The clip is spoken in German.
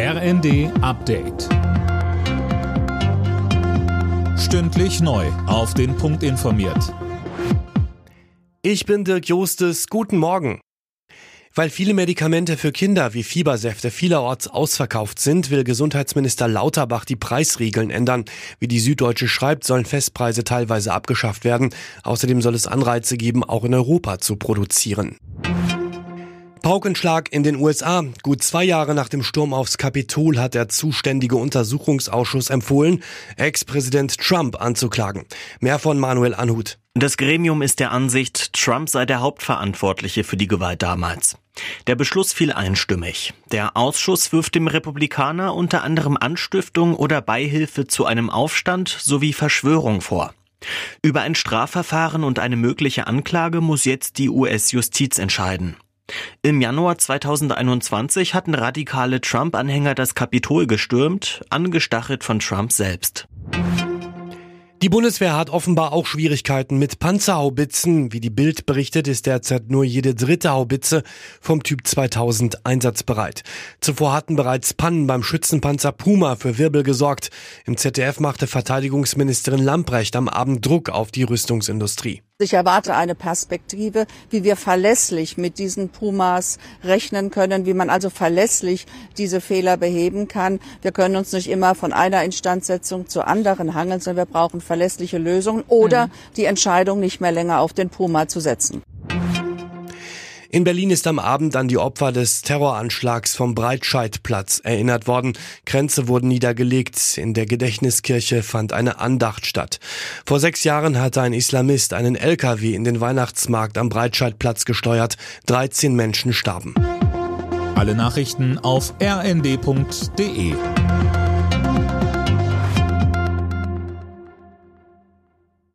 RND Update. Stündlich neu. Auf den Punkt informiert. Ich bin Dirk Jostes. Guten Morgen. Weil viele Medikamente für Kinder wie Fiebersäfte vielerorts ausverkauft sind, will Gesundheitsminister Lauterbach die Preisregeln ändern. Wie die Süddeutsche schreibt, sollen Festpreise teilweise abgeschafft werden. Außerdem soll es Anreize geben, auch in Europa zu produzieren. Paukenschlag in den USA. Gut zwei Jahre nach dem Sturm aufs Kapitol hat der zuständige Untersuchungsausschuss empfohlen, Ex-Präsident Trump anzuklagen. Mehr von Manuel Anhut. Das Gremium ist der Ansicht, Trump sei der Hauptverantwortliche für die Gewalt damals. Der Beschluss fiel einstimmig. Der Ausschuss wirft dem Republikaner unter anderem Anstiftung oder Beihilfe zu einem Aufstand sowie Verschwörung vor. Über ein Strafverfahren und eine mögliche Anklage muss jetzt die US-Justiz entscheiden. Im Januar 2021 hatten radikale Trump-Anhänger das Kapitol gestürmt, angestachelt von Trump selbst. Die Bundeswehr hat offenbar auch Schwierigkeiten mit Panzerhaubitzen. Wie die Bild berichtet, ist derzeit nur jede dritte Haubitze vom Typ 2000 einsatzbereit. Zuvor hatten bereits Pannen beim Schützenpanzer Puma für Wirbel gesorgt. Im ZDF machte Verteidigungsministerin Lamprecht am Abend Druck auf die Rüstungsindustrie. Ich erwarte eine Perspektive, wie wir verlässlich mit diesen Pumas rechnen können, wie man also verlässlich diese Fehler beheben kann. Wir können uns nicht immer von einer Instandsetzung zur anderen hangeln, sondern wir brauchen verlässliche Lösungen oder mhm. die Entscheidung, nicht mehr länger auf den Puma zu setzen. In Berlin ist am Abend an die Opfer des Terroranschlags vom Breitscheidplatz erinnert worden. Grenze wurden niedergelegt. In der Gedächtniskirche fand eine Andacht statt. Vor sechs Jahren hatte ein Islamist einen LKW in den Weihnachtsmarkt am Breitscheidplatz gesteuert. 13 Menschen starben. Alle Nachrichten auf rnd.de